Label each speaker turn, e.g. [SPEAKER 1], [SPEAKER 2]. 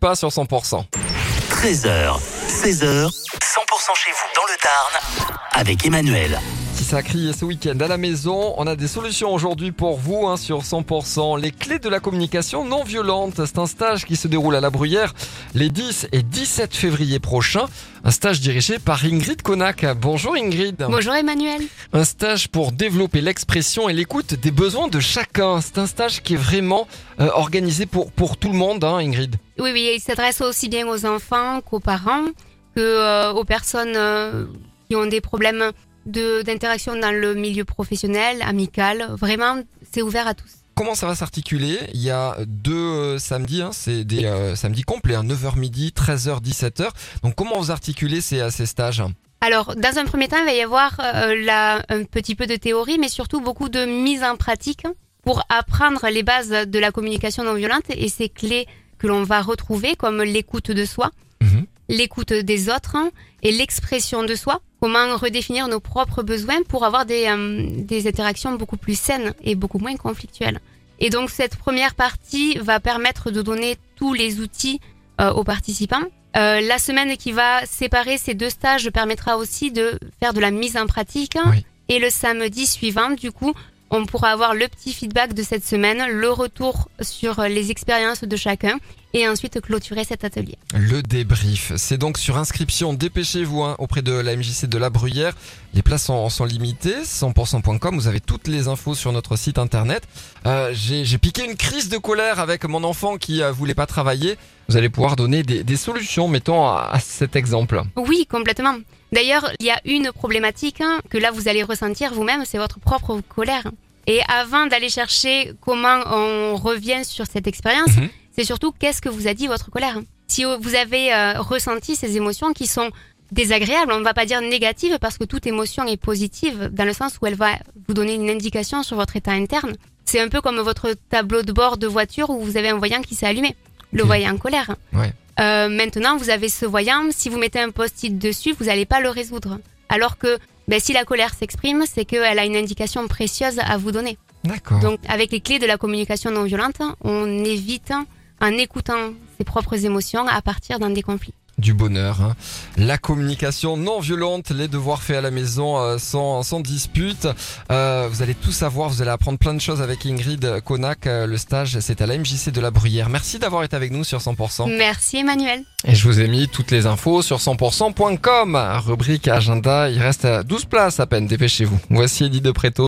[SPEAKER 1] Pas sur 100%.
[SPEAKER 2] 13h, 16h, 100% chez vous dans le Tarn avec Emmanuel.
[SPEAKER 1] Ça crie ce week-end à la maison, on a des solutions aujourd'hui pour vous hein, sur 100%. Les clés de la communication non violente, c'est un stage qui se déroule à la Bruyère les 10 et 17 février prochains. Un stage dirigé par Ingrid Konak. Bonjour Ingrid.
[SPEAKER 3] Bonjour Emmanuel.
[SPEAKER 1] Un stage pour développer l'expression et l'écoute des besoins de chacun. C'est un stage qui est vraiment euh, organisé pour, pour tout le monde, hein, Ingrid.
[SPEAKER 3] Oui, oui, il s'adresse aussi bien aux enfants qu'aux parents, que euh, aux personnes euh, qui ont des problèmes d'interaction dans le milieu professionnel, amical. Vraiment, c'est ouvert à tous.
[SPEAKER 1] Comment ça va s'articuler? Il y a deux euh, samedis, hein, c'est des euh, samedis complets, hein, 9h midi, 13h, 17h. Donc comment vous articulez ces, ces stages?
[SPEAKER 3] Alors, dans un premier temps, il va y avoir euh, un petit peu de théorie, mais surtout beaucoup de mise en pratique pour apprendre les bases de la communication non violente et ces clés que l'on va retrouver, comme l'écoute de soi. L'écoute des autres hein, et l'expression de soi. Comment redéfinir nos propres besoins pour avoir des, euh, des interactions beaucoup plus saines et beaucoup moins conflictuelles. Et donc cette première partie va permettre de donner tous les outils euh, aux participants. Euh, la semaine qui va séparer ces deux stages permettra aussi de faire de la mise en pratique.
[SPEAKER 1] Oui.
[SPEAKER 3] Et le samedi suivant, du coup, on pourra avoir le petit feedback de cette semaine, le retour sur les expériences de chacun et ensuite clôturer cet atelier.
[SPEAKER 1] Le débrief, c'est donc sur inscription. Dépêchez-vous hein, auprès de la MJC de la Bruyère. Les places sont, sont limitées, 100%.com. Vous avez toutes les infos sur notre site internet. Euh, J'ai piqué une crise de colère avec mon enfant qui euh, voulait pas travailler. Vous allez pouvoir donner des, des solutions, mettons à, à cet exemple.
[SPEAKER 3] Oui, complètement. D'ailleurs, il y a une problématique hein, que là vous allez ressentir vous-même, c'est votre propre colère. Et avant d'aller chercher comment on revient sur cette expérience,
[SPEAKER 1] Mhm.
[SPEAKER 3] C'est surtout qu'est-ce que vous a dit votre colère. Si vous avez euh, ressenti ces émotions qui sont désagréables, on ne va pas dire négatives parce que toute émotion est positive dans le sens où elle va vous donner une indication sur votre état interne. C'est un peu comme votre tableau de bord de voiture où vous avez un voyant qui s'est allumé, le voyant colère.
[SPEAKER 1] Ouais.
[SPEAKER 3] Euh, maintenant, vous avez ce voyant. Si vous mettez un post-it dessus, vous n'allez pas le résoudre. Alors que ben, si la colère s'exprime, c'est qu'elle a une indication précieuse à vous donner.
[SPEAKER 1] D'accord.
[SPEAKER 3] Donc, avec les clés de la communication non violente, on évite, en écoutant ses propres émotions, à partir dans des conflits.
[SPEAKER 1] du bonheur. hein. La communication non violente, les devoirs faits à la maison euh, sans, sans dispute. Euh, vous allez tout savoir, vous allez apprendre plein de choses avec Ingrid Konak. Euh, le stage, c'est à la MJC de la Bruyère. Merci d'avoir été avec nous sur 100%.
[SPEAKER 3] Merci Emmanuel.
[SPEAKER 1] Et je vous ai mis toutes les infos sur 100%.com. Rubrique agenda, il reste 12 places à peine, dépêchez-vous. Voici Eddie de Préto.